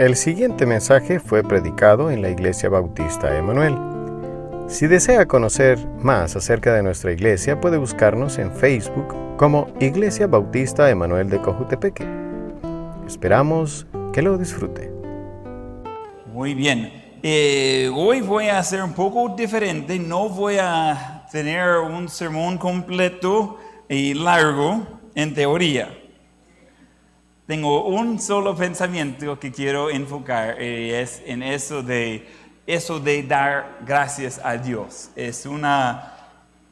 El siguiente mensaje fue predicado en la Iglesia Bautista Emanuel. Si desea conocer más acerca de nuestra iglesia, puede buscarnos en Facebook como Iglesia Bautista Emanuel de Cojutepeque. Esperamos que lo disfrute. Muy bien. Eh, hoy voy a hacer un poco diferente. No voy a tener un sermón completo y largo en teoría. Tengo un solo pensamiento que quiero enfocar y es en eso de, eso de dar gracias a Dios. Es una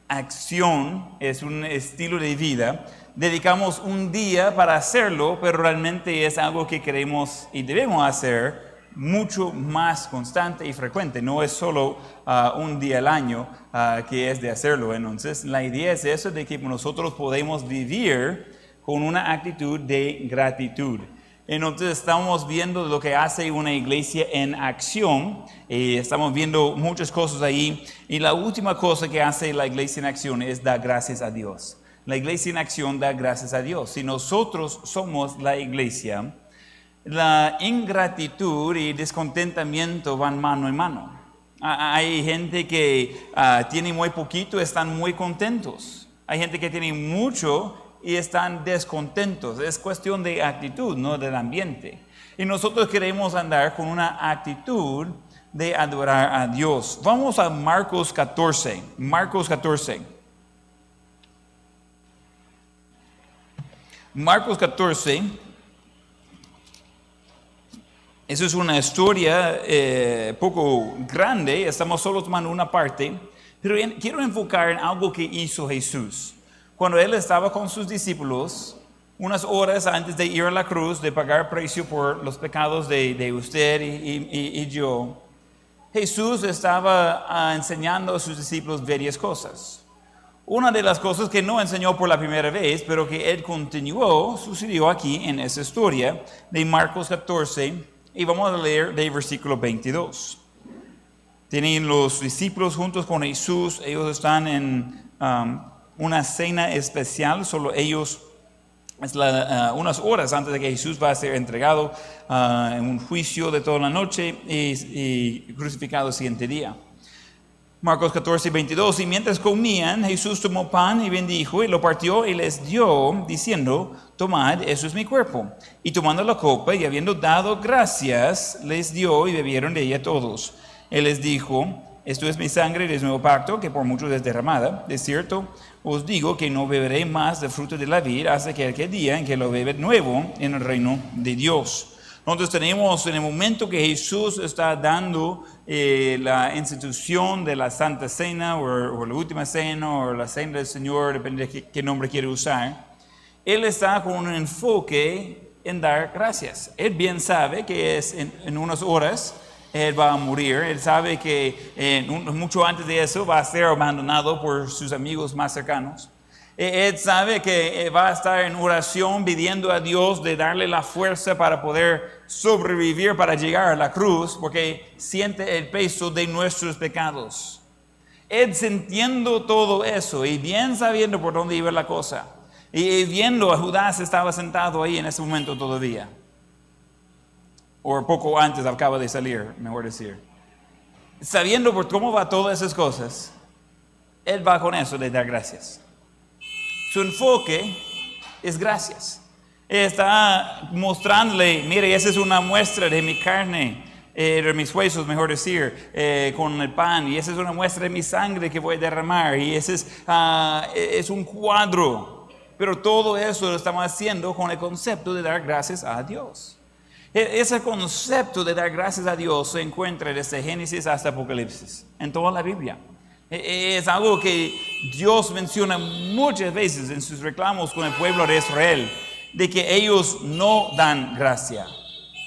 acción, es un estilo de vida. Dedicamos un día para hacerlo, pero realmente es algo que queremos y debemos hacer mucho más constante y frecuente. No es solo ah, un día al año ah, que es de hacerlo. Entonces, la idea es eso de que nosotros podemos vivir con una actitud de gratitud. Entonces estamos viendo lo que hace una iglesia en acción. y estamos viendo muchas cosas ahí. Y la última cosa que hace la iglesia en acción es dar gracias a Dios. La iglesia en acción da gracias a Dios. Si nosotros somos la iglesia, la ingratitud y descontentamiento van mano en mano. Hay gente que ah, tiene muy poquito, están muy contentos. Hay gente que tiene mucho y están descontentos. Es cuestión de actitud, no del ambiente. Y nosotros queremos andar con una actitud de adorar a Dios. Vamos a Marcos 14. Marcos 14. Marcos 14. Eso es una historia eh, poco grande, estamos solo tomando una parte, pero quiero enfocar en algo que hizo Jesús cuando él estaba con sus discípulos, unas horas antes de ir a la cruz, de pagar precio por los pecados de, usted y, yo, Jesús estaba ah, enseñando a sus discípulos varias cosas. Una de las cosas que no enseñó por la primera vez, pero que él continuó, sucedió aquí en esa historia de Marcos 14, y vamos a leer del versículo 22. Tienen los discípulos juntos con Jesús, ellos están en... Um, una cena especial, solo ellos, es uh, unas horas antes de que Jesús va a ser entregado uh, en un juicio de toda la noche y, crucificado el siguiente día. Marcos 14, 22, y mientras comían, Jesús tomó pan y bendijo y lo partió y les dio, diciendo, tomad, eso es mi cuerpo. Y tomando la copa y habiendo dado gracias, les dio y bebieron de ella todos. Él les dijo, esto es mi sangre del nuevo pacto, que por muchos es derramada. De cierto, os digo que no beberé más del fruto de la vida hasta que aquel día en que lo bebe nuevo en el reino de Dios. Nosotros tenemos en el momento que Jesús está dando eh, la institución de la Santa Cena o, la Última Cena o la Cena del Señor, depende de qué, nombre quiere usar, Él está con un enfoque en dar gracias. Él bien sabe que es en unas horas él va a morir. Él sabe que eh, mucho antes de eso va a ser abandonado por sus amigos más cercanos. E, él sabe que eh, va a estar en oración pidiendo a Dios de darle la fuerza para poder sobrevivir, para llegar a la cruz, porque siente el peso de nuestros pecados. Él sintiendo todo eso y bien sabiendo por dónde iba la cosa, y viendo a Judas estaba sentado ahí en ese momento todavía o poco antes acaba de salir, mejor decir. Sabiendo por cómo va todas esas cosas, él va con eso de dar gracias. Su enfoque es gracias. está mostrándole, mire, esa es una muestra de mi carne, eh, de mis huesos, mejor decir, eh, con el pan, y esa es una muestra de mi sangre que voy a derramar, y ese es, ah, es un cuadro. Pero todo eso lo estamos haciendo con el concepto de dar gracias a Dios. E-, ese concepto de dar gracias a Dios se encuentra desde Génesis hasta Apocalipsis, en toda la Biblia. E-, e-, es algo que Dios menciona muchas veces en sus reclamos con el pueblo de Israel, de que ellos no dan gracia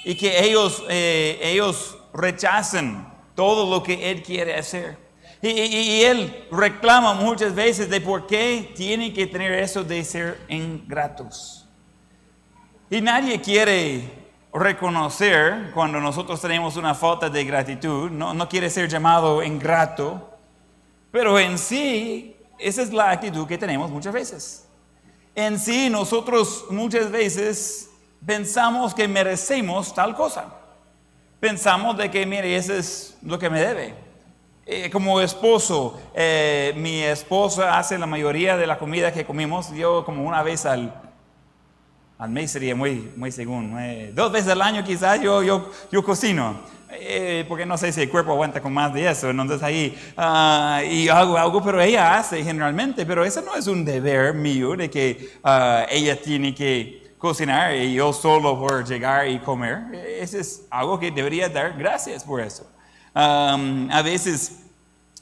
y que ellos, eh, ellos rechazan todo lo que Él quiere hacer. Y, y, Él reclama muchas veces de por qué tiene que tener eso de ser ingratos. Y nadie quiere reconocer cuando nosotros tenemos una falta de gratitud, no, no quiere ser llamado ingrato, pero en sí, esa es la actitud que tenemos muchas veces. En sí, nosotros muchas veces pensamos que merecemos tal cosa. pensamos de que, mire, eso es lo que me debe. Eh, como esposo, eh, mi esposa hace la mayoría de la comida que comimos, yo como una vez al, al mes sería muy, muy según, eh, dos veces al año quizás yo, yo, yo cocino. porque no sé si el cuerpo aguanta con más de eso, entonces ahí, ah, y hago algo, pero ella hace generalmente, pero eso no es un deber mío de que ah, ella tiene que cocinar y yo solo por llegar y comer. Eso es algo que debería dar gracias por eso a veces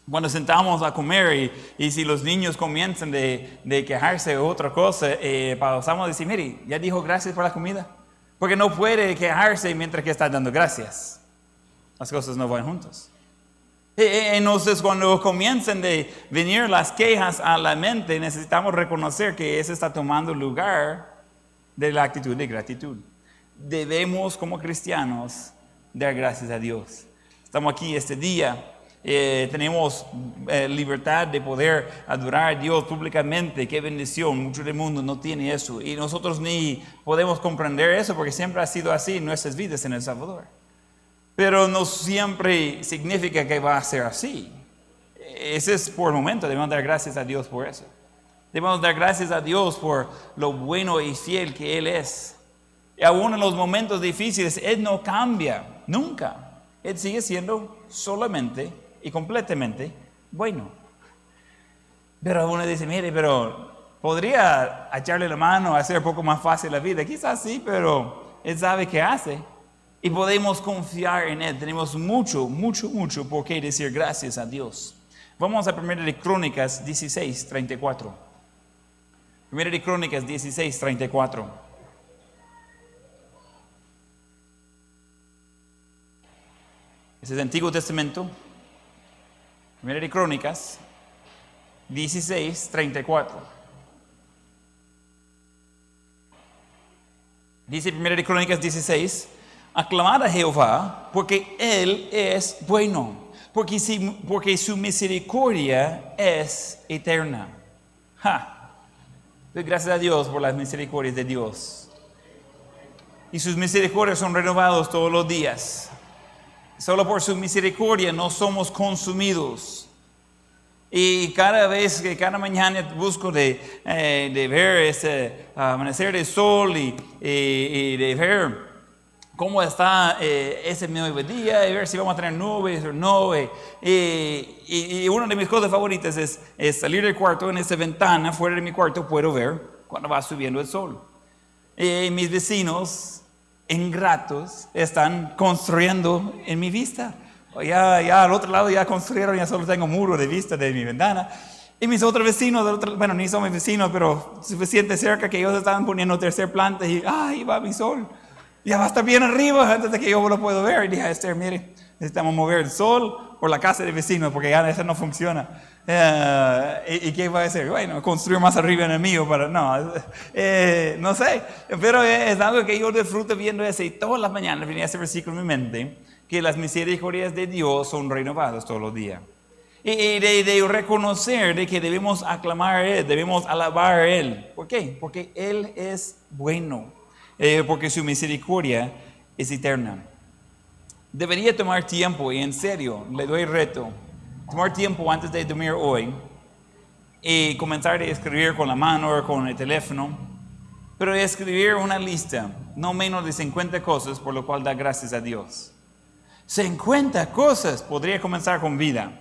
cuando sentamos a comer y, si los niños comienzan de, quejarse de otra cosa, eh, pasamos a decir, mire, ya dijo gracias por la comida. Porque no puede quejarse mientras que está dando gracias. Las cosas no van juntos. Entonces, cuando comienzan de venir las quejas a la mente, necesitamos reconocer que eso está tomando lugar de la actitud de gratitud. Debemos, como cristianos, dar gracias a Dios. Estamos aquí este día, eh, tenemos eh, libertad de poder adorar a Dios públicamente. Qué bendición, mucho del mundo no tiene eso. Y nosotros ni podemos comprender eso porque siempre ha sido así en nuestras vidas en El Salvador. Pero no siempre significa que va a ser así. Ese es por el momento, debemos dar gracias a Dios por eso. Debemos dar gracias a Dios por lo bueno y fiel que Él es. Y aún en los momentos difíciles, Él no cambia, nunca. Él sigue siendo solamente y completamente bueno. Pero uno dice, mire, pero podría echarle la mano, hacer un poco más fácil la vida. Quizás sí, pero Él sabe qué hace. Y podemos confiar en Él. Tenemos mucho, mucho, mucho por qué decir gracias a Dios. Vamos a 1 de Crónicas 16, 34. 1 de Crónicas 16, 34. Ese es el Antiguo Testamento. Primera de Crónicas 16, 34. Dice Primera de Crónicas 16, aclamad a Jehová porque Él es bueno, porque, porque su misericordia es eterna. Gracias a Dios por las misericordias de Dios. Y sus misericordias son renovados todos los días. Solo por su misericordia no somos consumidos. Y cada vez que cada mañana busco de, eh, ver ese amanecer de sol y, de ver cómo está eh, ese nuevo día y ver si vamos a tener nubes o no. y, una de mis cosas favoritas es, es, salir del cuarto en esa ventana, fuera de mi cuarto puedo ver cuando va subiendo el sol. Y mis vecinos ingratos están construyendo en mi vista. Ya, ya al otro lado ya construyeron, ya solo tengo muro de vista de mi ventana. Y mis otros vecinos, bueno, ni son mis vecinos, pero suficiente cerca que ellos estaban poniendo tercer planta y, ay, va mi sol. Ya va a estar bien arriba antes de que yo lo puedo ver. Y dije Esther, mire, necesitamos mover el sol por la casa de vecinos porque ya eso no funciona. Eh, ¿y, qué va a decir? Bueno, construir más arriba en el mío, pero no, eh, no sé, pero es algo que yo disfruto viendo ese y todas las mañanas venía ese versículo en mi mente, que las misericordias de Dios son renovadas todos los días. Y, de, reconocer de que debemos aclamar Él, debemos alabar a Él. ¿Por qué? Porque Él es bueno, eh, porque su misericordia es eterna. Debería tomar tiempo y en serio, le doy reto tomar tiempo antes de dormir hoy y comenzar a escribir con la mano o con el teléfono, pero escribir una lista, no menos de 50 cosas por lo cual da gracias a Dios. 50 cosas. Podría comenzar con vida.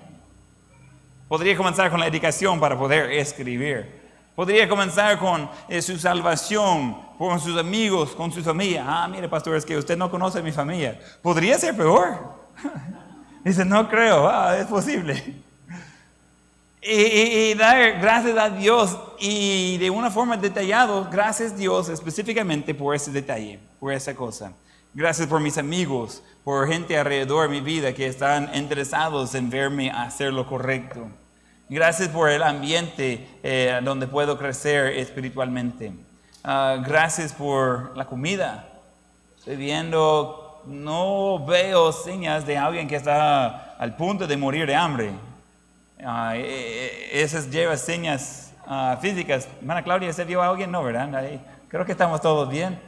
Podría comenzar con la educación para poder escribir. Podría comenzar con eh, su salvación, con sus amigos, con su familia. Ah, mire, pastor, es que usted no conoce a mi familia. Podría ser peor. Dice, no creo, ah, es posible. Y, dar gracias a Dios y de una forma detallada, gracias Dios específicamente por ese detalle, por esa cosa. Gracias por mis amigos, por gente alrededor de mi vida que están interesados en verme hacer lo correcto. Gracias por el ambiente eh, donde puedo crecer espiritualmente. Ah, gracias por la comida. Estoy viendo no veo señas de alguien que está al punto de morir de hambre. Uh, esas lleva señas ah, físicas. Hermana Claudia, ¿se vio a alguien? No, ¿verdad? creo que estamos todos bien.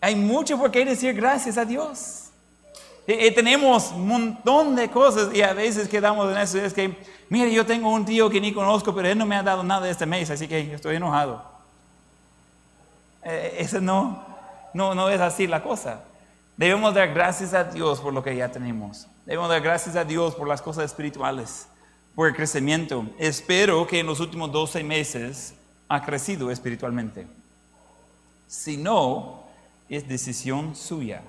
Hay mucho por qué decir gracias a Dios. Y, y tenemos un montón de cosas y a veces quedamos en eso. Es que, mire, yo tengo un tío que ni conozco, pero él no me ha dado nada este mes, así que estoy enojado. Eh, eso no, no, no es así la cosa. Debemos dar gracias a Dios por lo que ya tenemos. Debemos dar gracias a Dios por las cosas espirituales, por el crecimiento. Espero que en los últimos 12 meses ha crecido espiritualmente. Si no, es decisión suya.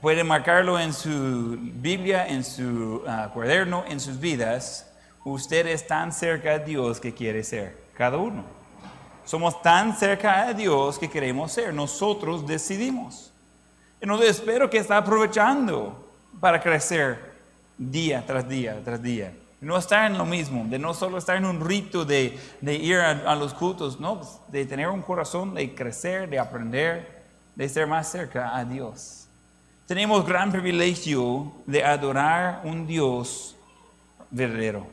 Puede marcarlo en su Biblia, en su ah, cuaderno, en sus vidas. Usted es tan cerca de Dios que quiere ser, cada uno. Somos tan cerca de Dios que queremos ser. Nosotros decidimos. Entonces espero que está aprovechando para crecer día tras día tras día. No estar en lo mismo, de no solo estar en un rito de, ir a, los cultos, no, pues, de tener un corazón de crecer, de aprender, de ser más cerca a Dios. Tenemos gran privilegio de adorar un Dios verdadero.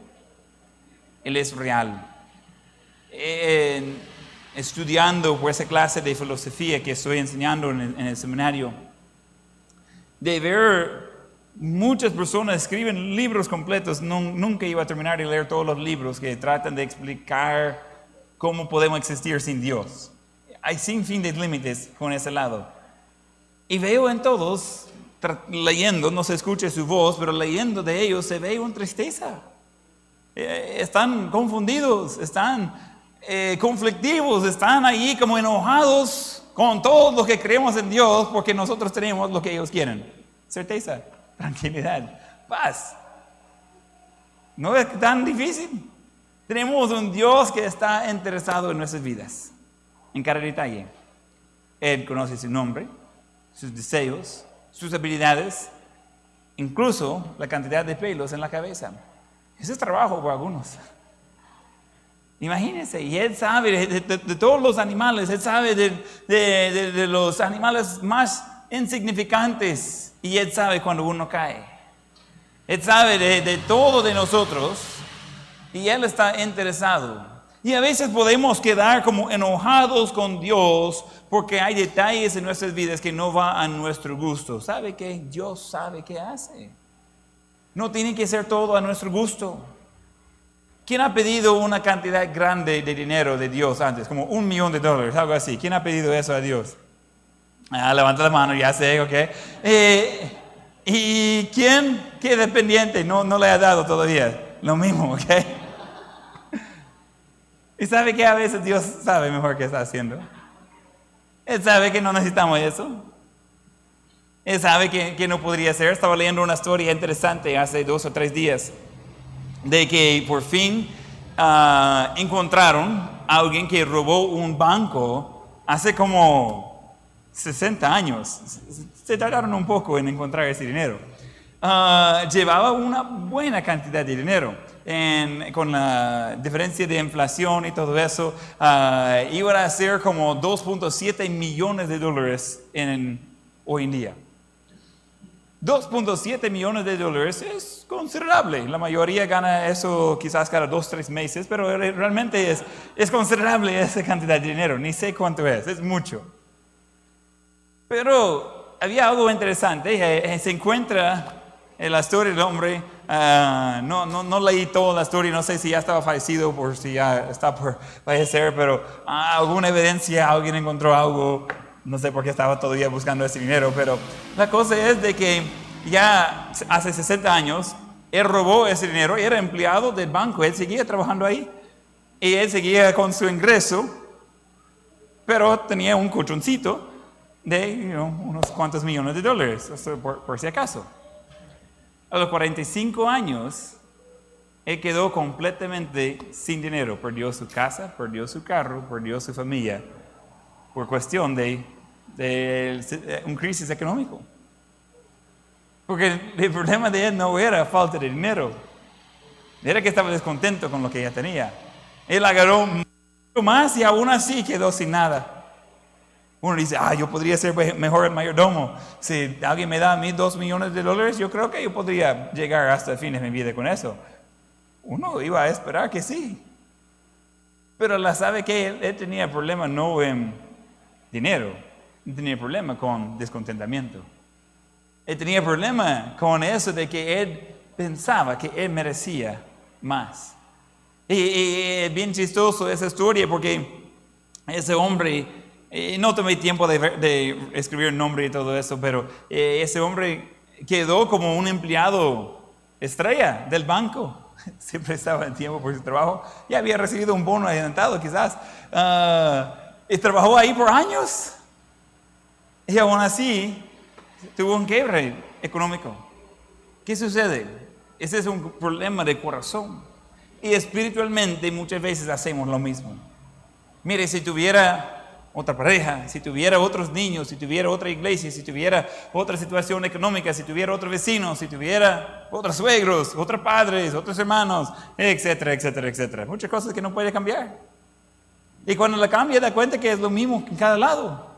Él es real. En, estudiando por esa clase de filosofía que estoy enseñando en el, seminario, de ver muchas personas escriben libros completos, nunca iba a terminar de leer todos los libros que tratan de explicar cómo podemos existir sin Dios. Hay sin fin de límites con ese lado. Y veo en todos, leyendo, no se escucha su voz, pero leyendo de ellos se ve una tristeza. Eh, están confundidos, están eh, conflictivos, están ahí como enojados con todo lo que creemos en Dios porque nosotros tenemos lo que ellos quieren. Certeza, tranquilidad, paz. No es tan difícil. Tenemos un Dios que está interesado en nuestras vidas, en cada detalle. Él conoce su nombre, sus deseos, sus habilidades, incluso la cantidad de pelos en la cabeza. Ese es trabajo para algunos. Imagínense, y él sabe de, todos los animales, él sabe de, los animales más insignificantes y él sabe cuando uno cae. Él sabe de, todo de nosotros y él está interesado. Y a veces podemos quedar como enojados con Dios porque hay detalles en nuestras vidas que no van a nuestro gusto. ¿Sabe que Dios sabe qué hace? No tiene que ser todo a nuestro gusto. ¿Quién ha pedido una cantidad grande de dinero de Dios antes? Como un millón de dólares, algo así. ¿Quién ha pedido eso a Dios? Ah, levanta la mano, ya sé, ok. Eh, ¿Y quién, qué dependiente, no, no le ha dado todavía? Lo mismo, ok. ¿Y sabe que a veces Dios sabe mejor qué está haciendo? Él sabe que no necesitamos eso. Él sabe que, no podría ser. Estaba leyendo una historia interesante hace dos o tres días de que por fin ah, encontraron a alguien que robó un banco hace como 60 años. Se tardaron un poco en encontrar ese dinero. Ah, llevaba una buena cantidad de dinero. con la diferencia de inflación y todo eso, uh, iba a ser como 2.7 millones de dólares en, hoy en día. 2.7 millones de dólares es considerable. La mayoría gana eso quizás cada dos, tres meses, pero realmente es, es considerable esa cantidad de dinero. Ni sé cuánto es, es mucho. Pero había algo interesante. Eh, eh, se encuentra en la historia del hombre. Ah, no, no, no, leí toda la historia, no sé si ya estaba fallecido por si ya está por fallecer, pero ah, alguna evidencia, alguien encontró algo no sé por qué estaba todavía buscando ese dinero, pero la cosa es de que ya hace 60 años él robó ese dinero, era empleado del banco, él seguía trabajando ahí y él seguía con su ingreso, pero tenía un colchoncito de unos cuantos millones de dólares, por, por si acaso. A los 45 años, él quedó completamente sin dinero, perdió su casa, perdió su carro, perdió su familia por cuestión de, un crisis económico. Porque el problema de él no era falta de dinero, era que estaba descontento con lo que ya tenía. Él agarró mucho más y aún así quedó sin nada. Uno dice, ah, yo podría ser mejor el mayordomo. Si alguien me da a mí dos millones de dólares, yo creo que yo podría llegar hasta el fin de mi vida con eso. Uno iba a esperar que sí. Pero la sabe que él, él tenía problema no en dinero, tenía problema con descontentamiento. Él tenía problema con eso de que él pensaba que él merecía más. Y, es bien chistoso esa historia porque ese hombre, eh, no tomé tiempo de, escribir el nombre y todo eso, pero eh, ese hombre quedó como un empleado estrella del banco. Siempre estaba en tiempo por su trabajo. Ya había recibido un bono adelantado quizás. Ah, y trabajó ahí por años. Y aún así tuvo un quiebre económico. ¿Qué sucede? Ese es un problema de corazón. Y espiritualmente muchas veces hacemos lo mismo. Mire, si tuviera otra pareja, si tuviera otros niños, si tuviera otra iglesia, si tuviera otra situación económica, si tuviera otro vecino, si tuviera otros suegros, otros padres, otros hermanos, etcétera, etcétera, etcétera. Muchas cosas que no puede cambiar. Y cuando la cambia, da cuenta que es lo mismo en cada lado.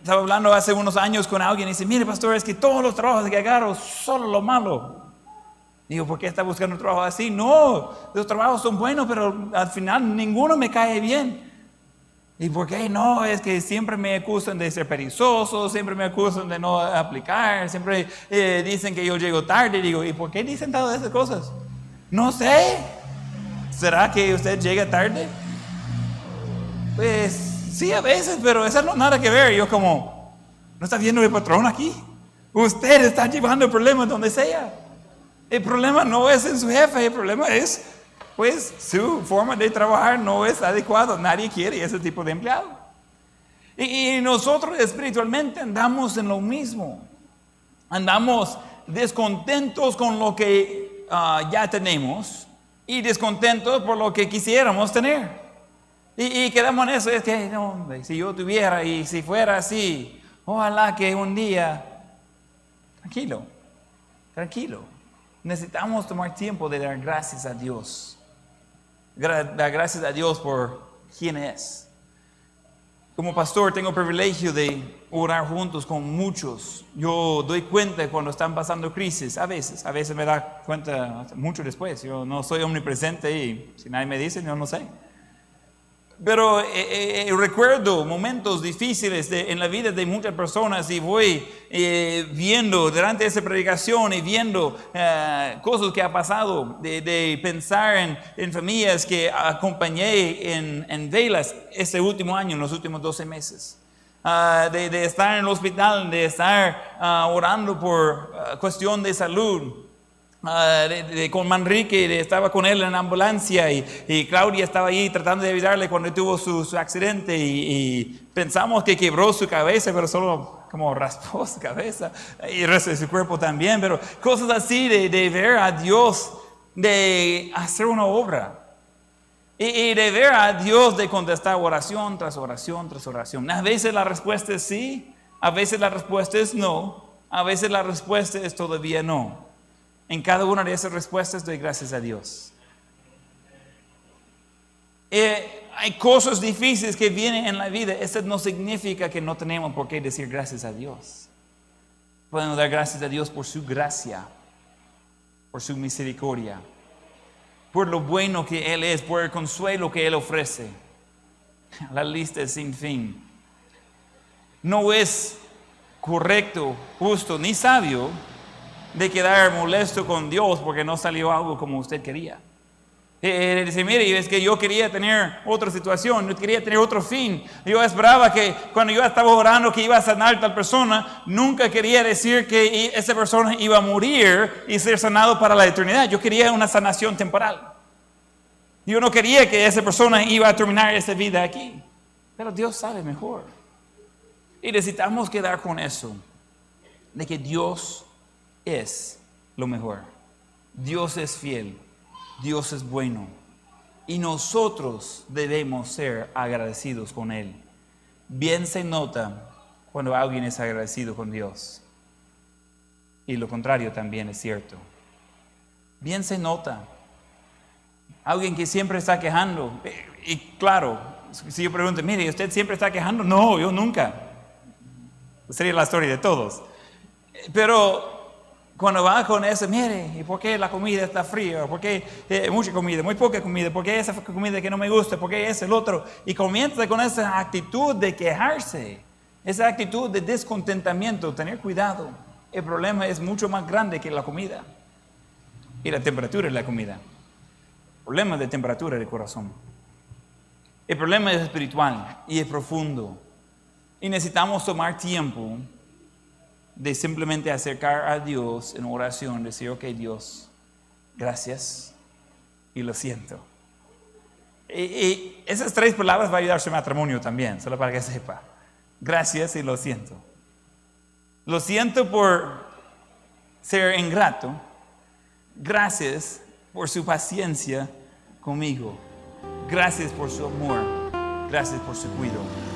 Estaba hablando hace unos años con alguien y dice, mire pastor, es que todos los trabajos que agarro, solo lo malo. Digo, ¿por qué está buscando un trabajo así? No, los trabajos son buenos, pero al final ninguno me cae bien. ¿Y por qué no? Es que siempre me acusan de ser perezoso, siempre me acusan de no aplicar, siempre eh, dicen que yo llego tarde. Digo, ¿y por qué dicen todas esas cosas? No sé. ¿Será que usted llega tarde? Pues sí, a veces, pero eso no nada que ver. Yo como, ¿no está viendo el patrón aquí? Usted está llevando el problema donde sea. El problema no es en su jefe, el problema es, pues, su forma de trabajar no es adecuado. Nadie quiere ese tipo de empleado. Y, nosotros espiritualmente andamos en lo mismo. Andamos descontentos con lo que ah, ya tenemos y descontentos por lo que quisiéramos tener. Y, quedamos en eso, es que, si yo tuviera y si fuera así, ojalá que un día, tranquilo, tranquilo, necesitamos tomar tiempo de dar gracias a Dios, gracias a Dios por quién es. Como pastor tengo el privilegio de orar juntos con muchos. Yo doy cuenta cuando están pasando crisis, a veces, a veces me da cuenta mucho después. Yo no soy omnipresente y si nadie me dice, yo no sé. Pero eh, eh, eh, recuerdo momentos difíciles en la vida de muchas personas y voy viendo durante esa predicación y viendo cosas que ha pasado, de, pensar en, en, familias que acompañé en, en, velas este último año, en los últimos 12 meses. Ah, de, estar en el hospital, de estar ah, orando por ah, cuestión de salud. Ah, con Manrique, estaba con él en la ambulancia y, Claudia estaba ahí tratando de ayudarle cuando tuvo su, accidente y, pensamos que quebró su cabeza, pero solo como raspó su cabeza y el resto de su cuerpo también, pero cosas así de, ver a Dios, de hacer una obra. Y, y, de ver a Dios de contestar oración tras oración tras oración. A veces la respuesta es sí, a veces la respuesta es no, a veces la respuesta es todavía no. En cada una de esas respuestas doy gracias a Dios. Eh, hay cosas difíciles que vienen en la vida. Eso no significa que no tenemos por qué decir gracias a Dios. Podemos dar gracias a Dios por su gracia, por su misericordia, por lo bueno que Él es, por el consuelo que Él ofrece. La lista es sin fin. No es correcto, justo ni sabio de quedar molesto con Dios porque no salió algo como usted quería. Eh, eh, dice, mire, es que yo quería tener otra situación, yo quería tener otro fin. Yo esperaba que cuando yo estaba orando que iba a sanar tal persona, nunca quería decir que esa persona iba a morir y ser sanado para la eternidad. Yo quería una sanación temporal. Yo no quería que esa persona iba a terminar esa vida aquí. Pero Dios sabe mejor. Y necesitamos quedar con eso, de que Dios es lo mejor. Dios es fiel, Dios es bueno y nosotros debemos ser agradecidos con Él. Bien se nota cuando alguien es agradecido con Dios y lo contrario también es cierto. Bien se nota. Alguien que siempre está quejando. Y claro, si yo pregunto, mire, ¿usted siempre está quejando? No, yo nunca. Sería la historia de todos. Pero cuando va con eso, mire, ¿y por qué la comida está fría? ¿Por qué eh, mucha comida, muy poca comida? ¿Por qué esa comida que no me gusta? ¿Por qué es el otro? Y comienza con esa actitud de quejarse. Esa actitud de descontentamiento, tener cuidado. El problema es mucho más grande que la comida y la temperatura de la comida. Problema de temperatura del corazón. El problema es espiritual y es profundo. Y necesitamos tomar tiempo de simplemente acercar a Dios en oración, decir, ok Dios, gracias y lo siento. Y, esas tres palabras van a ayudar su matrimonio también, solo para que sepa. Gracias y lo siento. Lo siento por ser ingrato. Gracias por su paciencia conmigo. Gracias por su amor. Gracias por su cuidado.